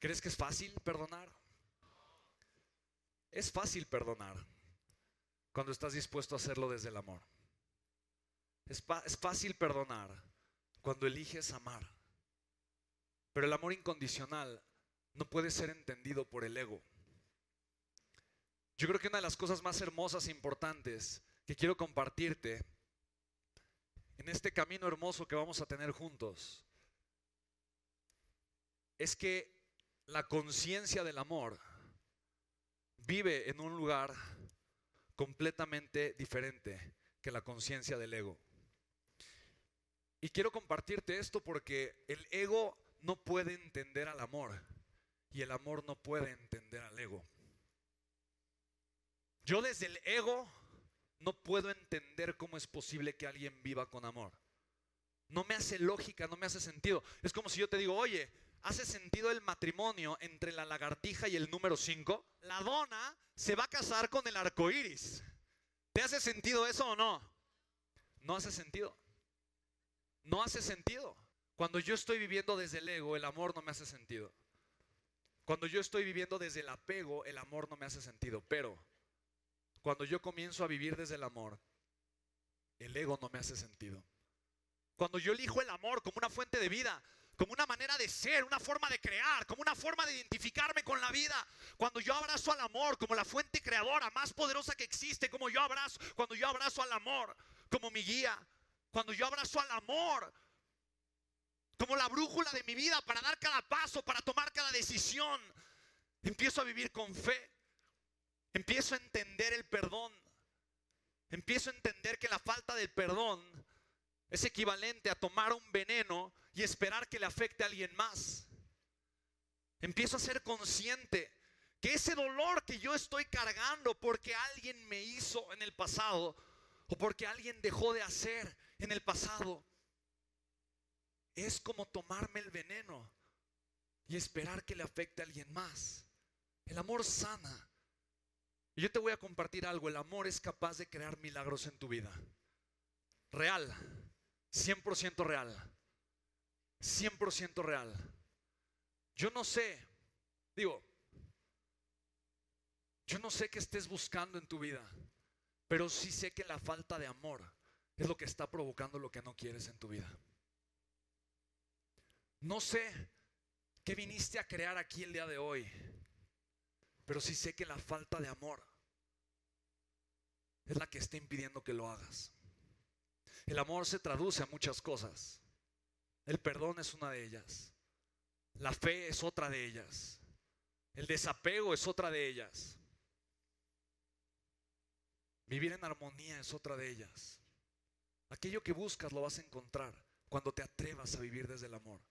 ¿Crees que es fácil perdonar? Es fácil perdonar cuando estás dispuesto a hacerlo desde el amor. Es, es, fácil perdonar cuando eliges amar. Pero el amor incondicional no puede ser entendido por el ego. Yo creo que una de las cosas más hermosas e importantes que quiero compartirte en este camino hermoso que vamos a tener juntos es que la conciencia del amor vive en un lugar completamente diferente que la conciencia del ego. Y quiero compartirte esto porque el ego no puede entender al amor y el amor no puede entender al ego. Yo desde el ego no puedo entender cómo es posible que alguien viva con amor. No me hace lógica, no me hace sentido. Es como si yo te digo, oye, ¿hace sentido el matrimonio entre la lagartija y el número 5? La dona se va a casar con el arco iris. ¿Te hace sentido eso o no? No hace sentido. No hace sentido. Cuando yo estoy viviendo desde el ego, el amor no me hace sentido. Cuando yo estoy viviendo desde el apego, el amor no me hace sentido. Pero cuando yo comienzo a vivir desde el amor, el ego no me hace sentido. Cuando yo elijo el amor como una fuente de vida, como una manera de ser, una forma de crear, como una forma de identificarme con la vida. Cuando yo abrazo al amor como la fuente creadora más poderosa que existe, como yo abrazo, cuando yo abrazo al amor como mi guía, cuando yo abrazo al amor como la brújula de mi vida para dar cada paso, para tomar cada decisión, empiezo a vivir con fe. Empiezo a entender el perdón. Empiezo a entender que la falta del perdón es equivalente a tomar un veneno y esperar que le afecte a alguien más. Empiezo a ser consciente que ese dolor que yo estoy cargando porque alguien me hizo en el pasado o porque alguien dejó de hacer en el pasado, es como tomarme el veneno y esperar que le afecte a alguien más. El amor sana. Y yo te voy a compartir algo, el amor es capaz de crear milagros en tu vida. Real, 100% real. 100% real. Yo no sé, digo, yo no sé qué estés buscando en tu vida, pero sí sé que la falta de amor es lo que está provocando lo que no quieres en tu vida. No sé qué viniste a crear aquí el día de hoy, pero sí sé que la falta de amor es la que está impidiendo que lo hagas. El amor se traduce a muchas cosas. El perdón es una de ellas. La fe es otra de ellas. El desapego es otra de ellas. Vivir en armonía es otra de ellas. Aquello que buscas lo vas a encontrar cuando te atrevas a vivir desde el amor.